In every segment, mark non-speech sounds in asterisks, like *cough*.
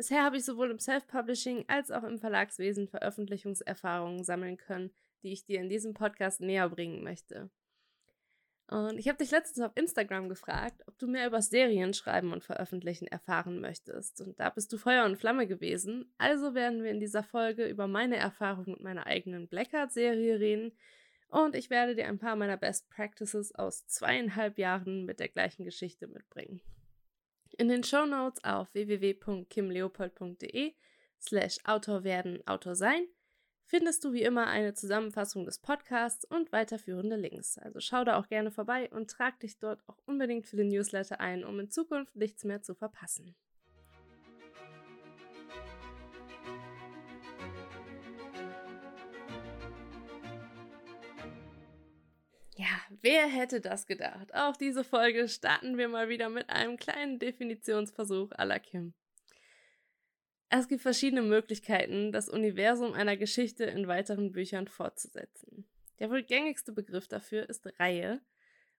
Bisher habe ich sowohl im Self-Publishing als auch im Verlagswesen Veröffentlichungserfahrungen sammeln können, die ich dir in diesem Podcast näher bringen möchte. Und ich habe dich letztens auf Instagram gefragt, ob du mehr über Serien schreiben und veröffentlichen erfahren möchtest. Und da bist du Feuer und Flamme gewesen. Also werden wir in dieser Folge über meine Erfahrung mit meiner eigenen Blackheart-Serie reden. Und ich werde dir ein paar meiner Best Practices aus zweieinhalb Jahren mit der gleichen Geschichte mitbringen. In den Show Notes auf www.kimleopold.de slash Autor werden, Autor sein findest du wie immer eine Zusammenfassung des Podcasts und weiterführende Links. Also schau da auch gerne vorbei und trag dich dort auch unbedingt für den Newsletter ein, um in Zukunft nichts mehr zu verpassen. Wer hätte das gedacht? Auch diese Folge starten wir mal wieder mit einem kleinen Definitionsversuch à la Kim. Es gibt verschiedene Möglichkeiten, das Universum einer Geschichte in weiteren Büchern fortzusetzen. Der wohl gängigste Begriff dafür ist Reihe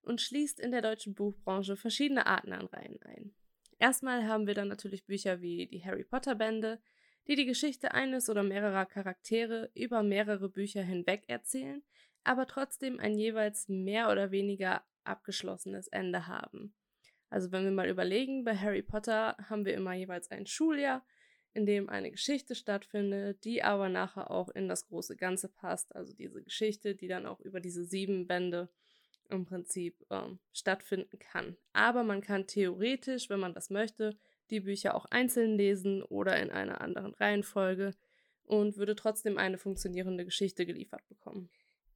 und schließt in der deutschen Buchbranche verschiedene Arten an Reihen ein. Erstmal haben wir dann natürlich Bücher wie die Harry Potter Bände, die die Geschichte eines oder mehrerer Charaktere über mehrere Bücher hinweg erzählen aber trotzdem ein jeweils mehr oder weniger abgeschlossenes Ende haben. Also wenn wir mal überlegen, bei Harry Potter haben wir immer jeweils ein Schuljahr, in dem eine Geschichte stattfindet, die aber nachher auch in das große Ganze passt. Also diese Geschichte, die dann auch über diese sieben Bände im Prinzip ähm, stattfinden kann. Aber man kann theoretisch, wenn man das möchte, die Bücher auch einzeln lesen oder in einer anderen Reihenfolge und würde trotzdem eine funktionierende Geschichte geliefert bekommen.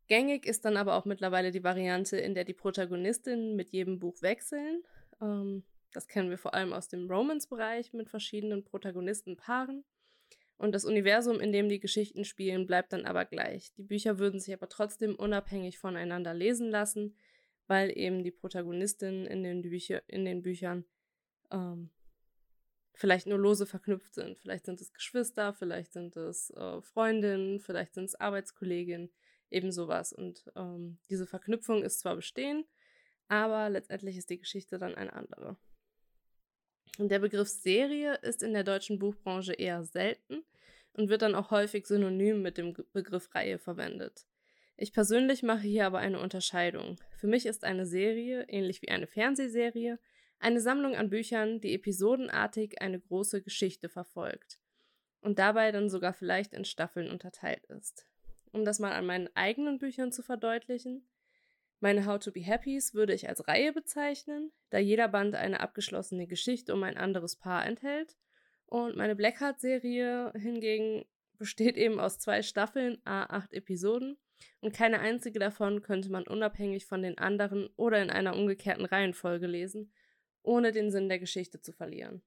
Gängig ist dann aber auch mittlerweile die Variante, in der die Protagonistinnen mit jedem Buch wechseln. Ähm, das kennen wir vor allem aus dem Romance-Bereich mit verschiedenen Protagonistenpaaren. Und das Universum, in dem die Geschichten spielen, bleibt dann aber gleich. Die Bücher würden sich aber trotzdem unabhängig voneinander lesen lassen, weil eben die Protagonistinnen in den, Bücher, in den Büchern ähm, vielleicht nur lose verknüpft sind. Vielleicht sind es Geschwister, vielleicht sind es äh, Freundinnen, vielleicht sind es Arbeitskolleginnen eben sowas. Und ähm, diese Verknüpfung ist zwar bestehen, aber letztendlich ist die Geschichte dann eine andere. Und der Begriff Serie ist in der deutschen Buchbranche eher selten und wird dann auch häufig synonym mit dem Begriff Reihe verwendet. Ich persönlich mache hier aber eine Unterscheidung. Für mich ist eine Serie, ähnlich wie eine Fernsehserie, eine Sammlung an Büchern, die episodenartig eine große Geschichte verfolgt und dabei dann sogar vielleicht in Staffeln unterteilt ist um das mal an meinen eigenen Büchern zu verdeutlichen. Meine How to Be Happys würde ich als Reihe bezeichnen, da jeder Band eine abgeschlossene Geschichte um ein anderes Paar enthält. Und meine Blackheart-Serie hingegen besteht eben aus zwei Staffeln, a acht Episoden, und keine einzige davon könnte man unabhängig von den anderen oder in einer umgekehrten Reihenfolge lesen, ohne den Sinn der Geschichte zu verlieren.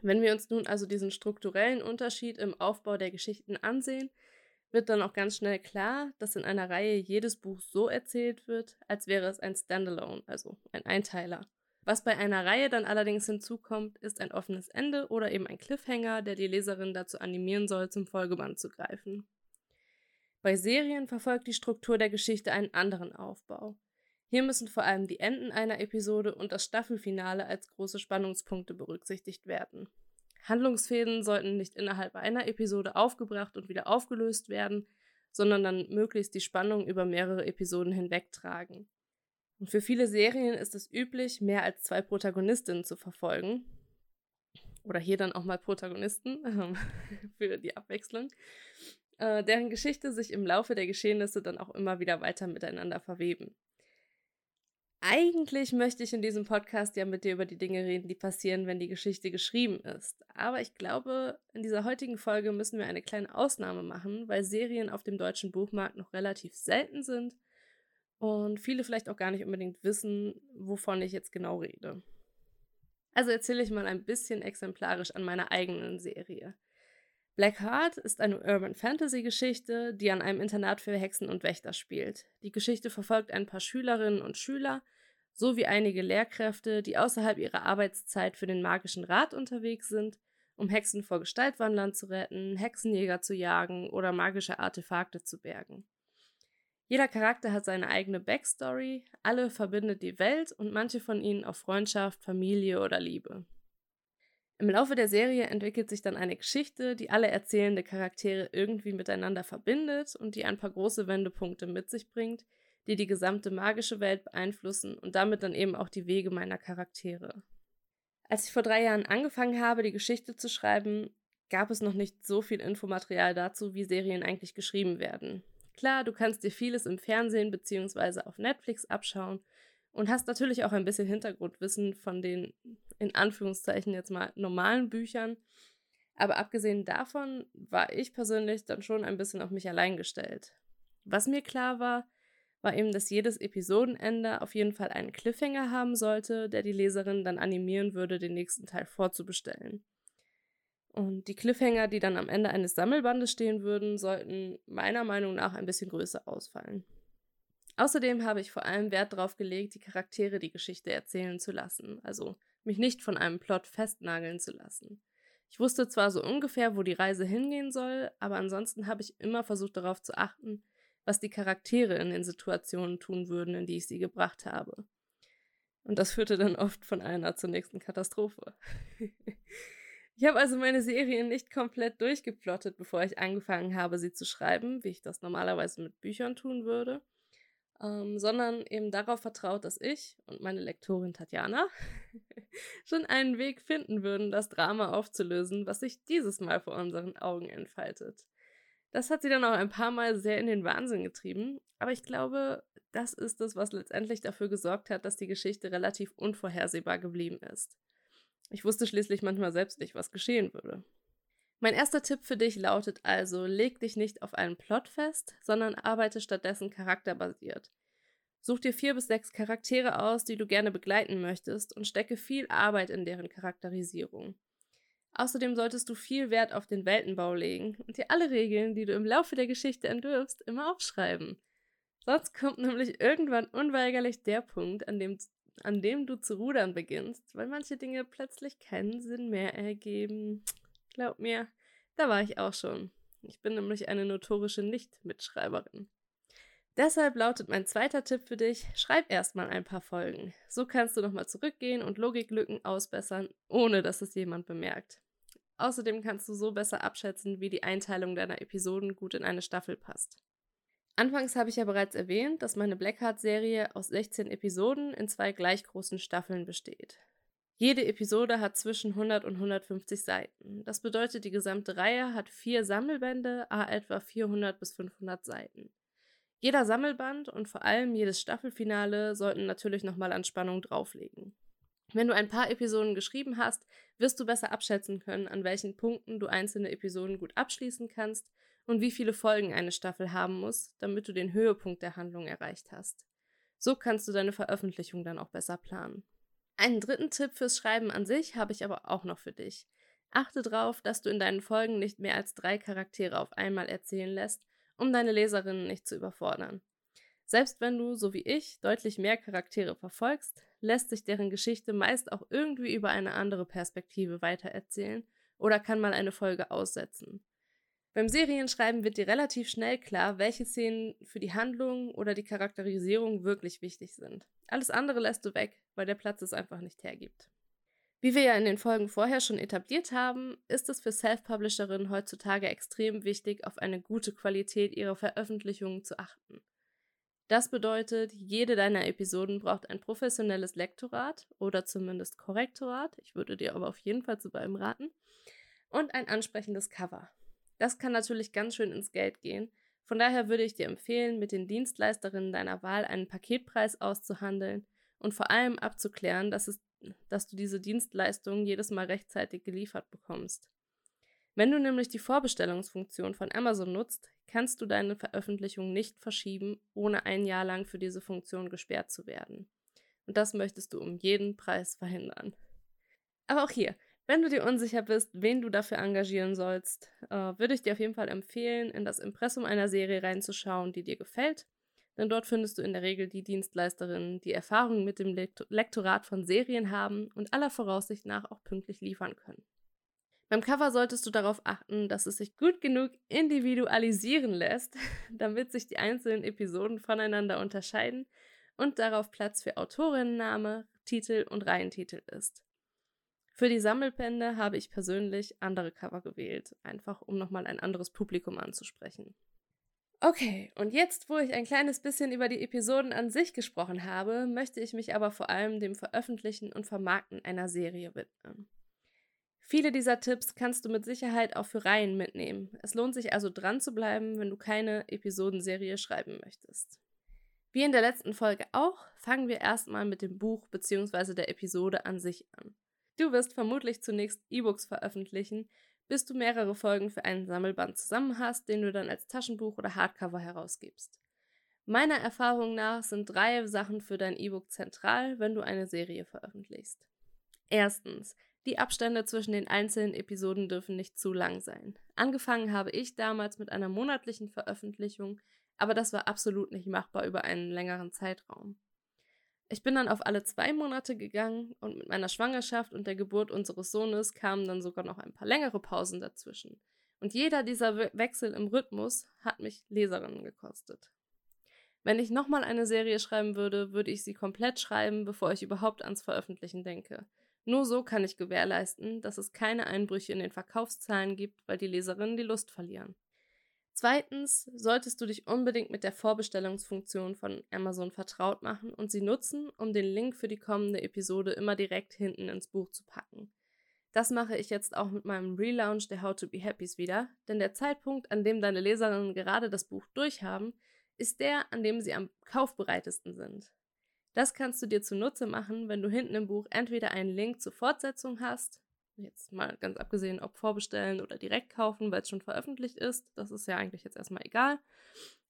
Wenn wir uns nun also diesen strukturellen Unterschied im Aufbau der Geschichten ansehen, wird dann auch ganz schnell klar, dass in einer Reihe jedes Buch so erzählt wird, als wäre es ein Standalone, also ein Einteiler. Was bei einer Reihe dann allerdings hinzukommt, ist ein offenes Ende oder eben ein Cliffhanger, der die Leserin dazu animieren soll, zum Folgeband zu greifen. Bei Serien verfolgt die Struktur der Geschichte einen anderen Aufbau. Hier müssen vor allem die Enden einer Episode und das Staffelfinale als große Spannungspunkte berücksichtigt werden. Handlungsfäden sollten nicht innerhalb einer Episode aufgebracht und wieder aufgelöst werden, sondern dann möglichst die Spannung über mehrere Episoden hinwegtragen. Und für viele Serien ist es üblich, mehr als zwei Protagonistinnen zu verfolgen. Oder hier dann auch mal Protagonisten ähm, *laughs* für die Abwechslung, äh, deren Geschichte sich im Laufe der Geschehnisse dann auch immer wieder weiter miteinander verweben. Eigentlich möchte ich in diesem Podcast ja mit dir über die Dinge reden, die passieren, wenn die Geschichte geschrieben ist. Aber ich glaube, in dieser heutigen Folge müssen wir eine kleine Ausnahme machen, weil Serien auf dem deutschen Buchmarkt noch relativ selten sind und viele vielleicht auch gar nicht unbedingt wissen, wovon ich jetzt genau rede. Also erzähle ich mal ein bisschen exemplarisch an meiner eigenen Serie. Black Heart ist eine Urban Fantasy Geschichte, die an einem Internat für Hexen und Wächter spielt. Die Geschichte verfolgt ein paar Schülerinnen und Schüler sowie einige Lehrkräfte, die außerhalb ihrer Arbeitszeit für den magischen Rat unterwegs sind, um Hexen vor Gestaltwandlern zu retten, Hexenjäger zu jagen oder magische Artefakte zu bergen. Jeder Charakter hat seine eigene Backstory, alle verbindet die Welt und manche von ihnen auf Freundschaft, Familie oder Liebe. Im Laufe der Serie entwickelt sich dann eine Geschichte, die alle erzählende Charaktere irgendwie miteinander verbindet und die ein paar große Wendepunkte mit sich bringt, die die gesamte magische Welt beeinflussen und damit dann eben auch die Wege meiner Charaktere. Als ich vor drei Jahren angefangen habe, die Geschichte zu schreiben, gab es noch nicht so viel Infomaterial dazu, wie Serien eigentlich geschrieben werden. Klar, du kannst dir vieles im Fernsehen bzw. auf Netflix abschauen und hast natürlich auch ein bisschen Hintergrundwissen von den in Anführungszeichen jetzt mal normalen Büchern. Aber abgesehen davon war ich persönlich dann schon ein bisschen auf mich allein gestellt. Was mir klar war, war eben, dass jedes Episodenende auf jeden Fall einen Cliffhanger haben sollte, der die Leserin dann animieren würde, den nächsten Teil vorzubestellen. Und die Cliffhanger, die dann am Ende eines Sammelbandes stehen würden, sollten meiner Meinung nach ein bisschen größer ausfallen. Außerdem habe ich vor allem Wert darauf gelegt, die Charaktere die Geschichte erzählen zu lassen, also mich nicht von einem Plot festnageln zu lassen. Ich wusste zwar so ungefähr, wo die Reise hingehen soll, aber ansonsten habe ich immer versucht darauf zu achten, was die Charaktere in den Situationen tun würden, in die ich sie gebracht habe. Und das führte dann oft von einer zur nächsten Katastrophe. *laughs* ich habe also meine Serien nicht komplett durchgeplottet, bevor ich angefangen habe, sie zu schreiben, wie ich das normalerweise mit Büchern tun würde ähm, sondern eben darauf vertraut, dass ich und meine Lektorin Tatjana *laughs* schon einen Weg finden würden, das Drama aufzulösen, was sich dieses Mal vor unseren Augen entfaltet. Das hat sie dann auch ein paar Mal sehr in den Wahnsinn getrieben, aber ich glaube, das ist es, was letztendlich dafür gesorgt hat, dass die Geschichte relativ unvorhersehbar geblieben ist. Ich wusste schließlich manchmal selbst nicht, was geschehen würde. Mein erster Tipp für dich lautet also, leg dich nicht auf einen Plot fest, sondern arbeite stattdessen charakterbasiert. Such dir vier bis sechs Charaktere aus, die du gerne begleiten möchtest und stecke viel Arbeit in deren Charakterisierung. Außerdem solltest du viel Wert auf den Weltenbau legen und dir alle Regeln, die du im Laufe der Geschichte entwirfst, immer aufschreiben. Sonst kommt nämlich irgendwann unweigerlich der Punkt, an dem, an dem du zu rudern beginnst, weil manche Dinge plötzlich keinen Sinn mehr ergeben. Glaub mir, da war ich auch schon. Ich bin nämlich eine notorische Nicht-Mitschreiberin. Deshalb lautet mein zweiter Tipp für dich: Schreib erstmal ein paar Folgen. So kannst du nochmal zurückgehen und Logiklücken ausbessern, ohne dass es jemand bemerkt. Außerdem kannst du so besser abschätzen, wie die Einteilung deiner Episoden gut in eine Staffel passt. Anfangs habe ich ja bereits erwähnt, dass meine Blackheart-Serie aus 16 Episoden in zwei gleich großen Staffeln besteht. Jede Episode hat zwischen 100 und 150 Seiten. Das bedeutet, die gesamte Reihe hat vier Sammelbände, a etwa 400 bis 500 Seiten. Jeder Sammelband und vor allem jedes Staffelfinale sollten natürlich nochmal an Spannung drauflegen. Wenn du ein paar Episoden geschrieben hast, wirst du besser abschätzen können, an welchen Punkten du einzelne Episoden gut abschließen kannst und wie viele Folgen eine Staffel haben muss, damit du den Höhepunkt der Handlung erreicht hast. So kannst du deine Veröffentlichung dann auch besser planen. Einen dritten Tipp fürs Schreiben an sich habe ich aber auch noch für dich. Achte darauf, dass du in deinen Folgen nicht mehr als drei Charaktere auf einmal erzählen lässt, um deine Leserinnen nicht zu überfordern. Selbst wenn du, so wie ich, deutlich mehr Charaktere verfolgst, lässt sich deren Geschichte meist auch irgendwie über eine andere Perspektive weitererzählen oder kann mal eine Folge aussetzen. Beim Serienschreiben wird dir relativ schnell klar, welche Szenen für die Handlung oder die Charakterisierung wirklich wichtig sind. Alles andere lässt du weg, weil der Platz es einfach nicht hergibt. Wie wir ja in den Folgen vorher schon etabliert haben, ist es für Self-Publisherinnen heutzutage extrem wichtig, auf eine gute Qualität ihrer Veröffentlichungen zu achten. Das bedeutet, jede deiner Episoden braucht ein professionelles Lektorat oder zumindest Korrektorat, ich würde dir aber auf jeden Fall zu beidem raten, und ein ansprechendes Cover. Das kann natürlich ganz schön ins Geld gehen. Von daher würde ich dir empfehlen, mit den Dienstleisterinnen deiner Wahl einen Paketpreis auszuhandeln und vor allem abzuklären, dass, es, dass du diese Dienstleistung jedes Mal rechtzeitig geliefert bekommst. Wenn du nämlich die Vorbestellungsfunktion von Amazon nutzt, kannst du deine Veröffentlichung nicht verschieben, ohne ein Jahr lang für diese Funktion gesperrt zu werden. Und das möchtest du um jeden Preis verhindern. Aber auch hier, Wenn du dir unsicher bist, wen du dafür engagieren sollst, äh, würde ich dir auf jeden Fall empfehlen, in das Impressum einer Serie reinzuschauen, die dir gefällt. Denn dort findest du in der Regel die Dienstleisterinnen, die Erfahrung mit dem Lektorat von Serien haben und aller Voraussicht nach auch pünktlich liefern können. Beim Cover solltest du darauf achten, dass es sich gut genug individualisieren lässt, *laughs* damit sich die einzelnen Episoden voneinander unterscheiden und darauf Platz für Autorinnenname, Titel und Reihentitel ist. Für die Sammelbände habe ich persönlich andere Cover gewählt, einfach um nochmal ein anderes Publikum anzusprechen. Okay, und jetzt, wo ich ein kleines bisschen über die Episoden an sich gesprochen habe, möchte ich mich aber vor allem dem Veröffentlichen und Vermarkten einer Serie widmen. Viele dieser Tipps kannst du mit Sicherheit auch für Reihen mitnehmen. Es lohnt sich also dran zu bleiben, wenn du keine Episodenserie schreiben möchtest. Wie in der letzten Folge auch, fangen wir erstmal mit dem Buch bzw. der Episode an sich an. Du wirst vermutlich zunächst E-Books veröffentlichen, bis du mehrere Folgen für einen Sammelband zusammen hast, den du dann als Taschenbuch oder Hardcover herausgibst. Meiner Erfahrung nach sind drei Sachen für dein E-Book zentral, wenn du eine Serie veröffentlichst. Erstens, die Abstände zwischen den einzelnen Episoden dürfen nicht zu lang sein. Angefangen habe ich damals mit einer monatlichen Veröffentlichung, aber das war absolut nicht machbar über einen längeren Zeitraum. Ich bin dann auf alle zwei Monate gegangen und mit meiner Schwangerschaft und der Geburt unseres Sohnes kamen dann sogar noch ein paar längere Pausen dazwischen. Und jeder dieser Wechsel im Rhythmus hat mich Leserinnen gekostet. Wenn ich nochmal eine Serie schreiben würde, würde ich sie komplett schreiben, bevor ich überhaupt ans Veröffentlichen denke. Nur so kann ich gewährleisten, dass es keine Einbrüche in den Verkaufszahlen gibt, weil die Leserinnen die Lust verlieren. Zweitens solltest du dich unbedingt mit der Vorbestellungsfunktion von Amazon vertraut machen und sie nutzen, um den Link für die kommende Episode immer direkt hinten ins Buch zu packen. Das mache ich jetzt auch mit meinem Relaunch der How to Be Happys wieder, denn der Zeitpunkt, an dem deine Leserinnen gerade das Buch durchhaben, ist der, an dem sie am kaufbereitesten sind. Das kannst du dir zunutze machen, wenn du hinten im Buch entweder einen Link zur Fortsetzung hast, jetzt mal ganz abgesehen, ob vorbestellen oder direkt kaufen, weil es schon veröffentlicht ist, das ist ja eigentlich jetzt erstmal egal,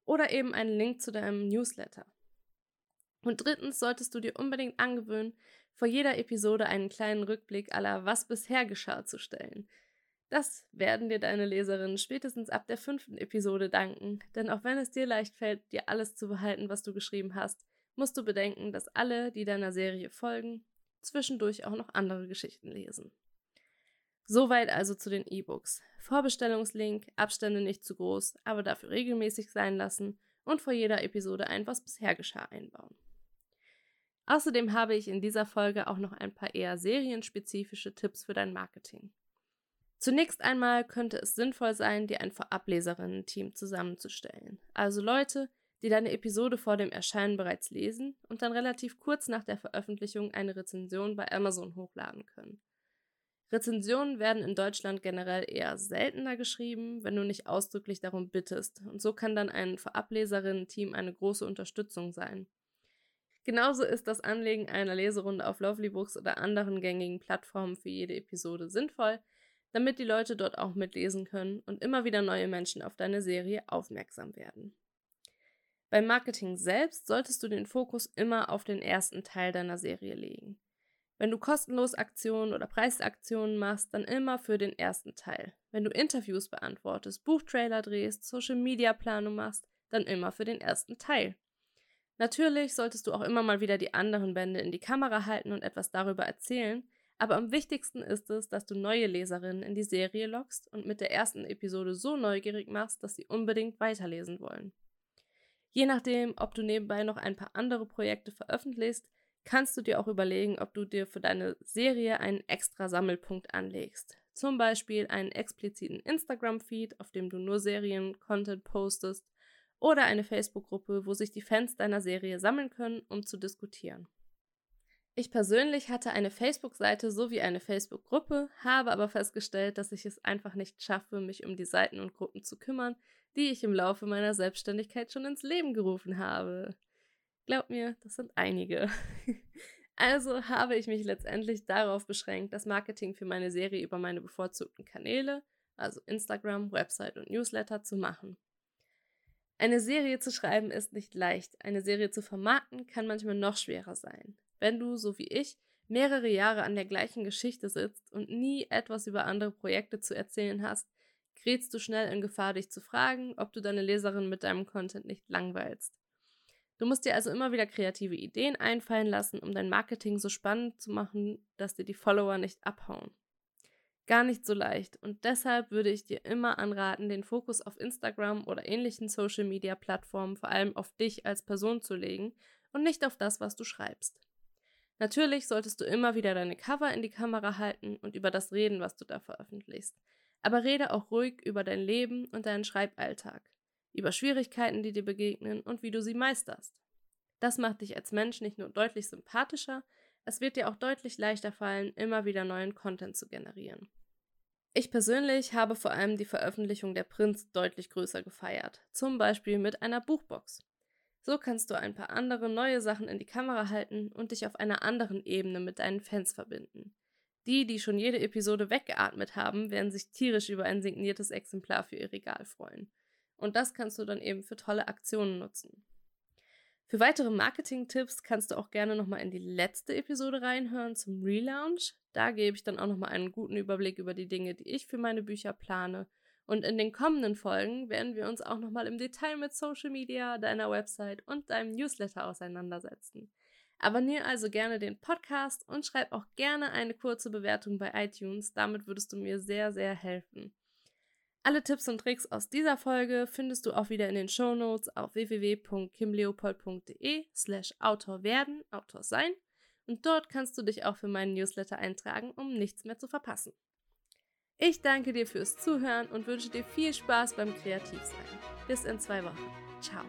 oder eben einen Link zu deinem Newsletter. Und drittens solltest du dir unbedingt angewöhnen, vor jeder Episode einen kleinen Rückblick aller Was bisher geschah zu stellen. Das werden dir deine Leserinnen spätestens ab der fünften Episode danken, denn auch wenn es dir leicht fällt, dir alles zu behalten, was du geschrieben hast, musst du bedenken, dass alle, die deiner Serie folgen, zwischendurch auch noch andere Geschichten lesen. Soweit also zu den E-Books. Vorbestellungslink, Abstände nicht zu groß, aber dafür regelmäßig sein lassen und vor jeder Episode ein Was bisher geschah einbauen. Außerdem habe ich in dieser Folge auch noch ein paar eher serienspezifische Tipps für dein Marketing. Zunächst einmal könnte es sinnvoll sein, dir ein Vorableserinnen-Team zusammenzustellen. Also Leute, die deine Episode vor dem Erscheinen bereits lesen und dann relativ kurz nach der Veröffentlichung eine Rezension bei Amazon hochladen können. Rezensionen werden in Deutschland generell eher seltener geschrieben, wenn du nicht ausdrücklich darum bittest, und so kann dann ein Vorableserinnen-Team eine große Unterstützung sein. Genauso ist das Anlegen einer Leserunde auf Lovely Books oder anderen gängigen Plattformen für jede Episode sinnvoll, damit die Leute dort auch mitlesen können und immer wieder neue Menschen auf deine Serie aufmerksam werden. Beim Marketing selbst solltest du den Fokus immer auf den ersten Teil deiner Serie legen. Wenn du kostenlos Aktionen oder Preisaktionen machst, dann immer für den ersten Teil. Wenn du Interviews beantwortest, Buchtrailer drehst, Social Media Planung machst, dann immer für den ersten Teil. Natürlich solltest du auch immer mal wieder die anderen Bände in die Kamera halten und etwas darüber erzählen, aber am wichtigsten ist es, dass du neue Leserinnen in die Serie lockst und mit der ersten Episode so neugierig machst, dass sie unbedingt weiterlesen wollen. Je nachdem, ob du nebenbei noch ein paar andere Projekte veröffentlichst, kannst du dir auch überlegen, ob du dir für deine Serie einen extra Sammelpunkt anlegst. Zum Beispiel einen expliziten Instagram-Feed, auf dem du nur Serien-Content postest, oder eine Facebook-Gruppe, wo sich die Fans deiner Serie sammeln können, um zu diskutieren. Ich persönlich hatte eine Facebook-Seite sowie eine Facebook-Gruppe, habe aber festgestellt, dass ich es einfach nicht schaffe, mich um die Seiten und Gruppen zu kümmern, die ich im Laufe meiner Selbstständigkeit schon ins Leben gerufen habe. Glaub mir, das sind einige. *laughs* Also habe ich mich letztendlich darauf beschränkt, das Marketing für meine Serie über meine bevorzugten Kanäle, also Instagram, Website und Newsletter, zu machen. Eine Serie zu schreiben ist nicht leicht. Eine Serie zu vermarkten kann manchmal noch schwerer sein. Wenn du, so wie ich, mehrere Jahre an der gleichen Geschichte sitzt und nie etwas über andere Projekte zu erzählen hast, gerätst du schnell in Gefahr, dich zu fragen, ob du deine Leserin mit deinem Content nicht langweilst. Du musst dir also immer wieder kreative Ideen einfallen lassen, um dein Marketing so spannend zu machen, dass dir die Follower nicht abhauen. Gar nicht so leicht und deshalb würde ich dir immer anraten, den Fokus auf Instagram oder ähnlichen Social-Media-Plattformen vor allem auf dich als Person zu legen und nicht auf das, was du schreibst. Natürlich solltest du immer wieder deine Cover in die Kamera halten und über das reden, was du da veröffentlichst. Aber rede auch ruhig über dein Leben und deinen Schreiballtag, über Schwierigkeiten, die dir begegnen und wie du sie meisterst. Das macht dich als Mensch nicht nur deutlich sympathischer, es wird dir auch deutlich leichter fallen, immer wieder neuen Content zu generieren. Ich persönlich habe vor allem die Veröffentlichung der Prinz deutlich größer gefeiert, zum Beispiel mit einer Buchbox. So kannst du ein paar andere neue Sachen in die Kamera halten und dich auf einer anderen Ebene mit deinen Fans verbinden. Die, die schon jede Episode weggeatmet haben, werden sich tierisch über ein signiertes Exemplar für ihr Regal freuen. Und das kannst du dann eben für tolle Aktionen nutzen. Für weitere Marketing-Tipps kannst du auch gerne nochmal in die letzte Episode reinhören zum Relaunch. Da gebe ich dann auch nochmal einen guten Überblick über die Dinge, die ich für meine Bücher plane und in den kommenden Folgen werden wir uns auch nochmal im Detail mit Social Media, deiner Website und deinem Newsletter auseinandersetzen. Abonniere also gerne den Podcast und schreib auch gerne eine kurze Bewertung bei iTunes. Damit würdest du mir sehr, sehr helfen. Alle Tipps und Tricks aus dieser Folge findest du auch wieder in den Show Notes auf www.kimleopold.de slash Autor werden, Autor sein. Und dort kannst du dich auch für meinen Newsletter eintragen, um nichts mehr zu verpassen. Ich danke dir fürs Zuhören und wünsche dir viel Spaß beim Kreativsein. Bis in zwei Wochen. Ciao.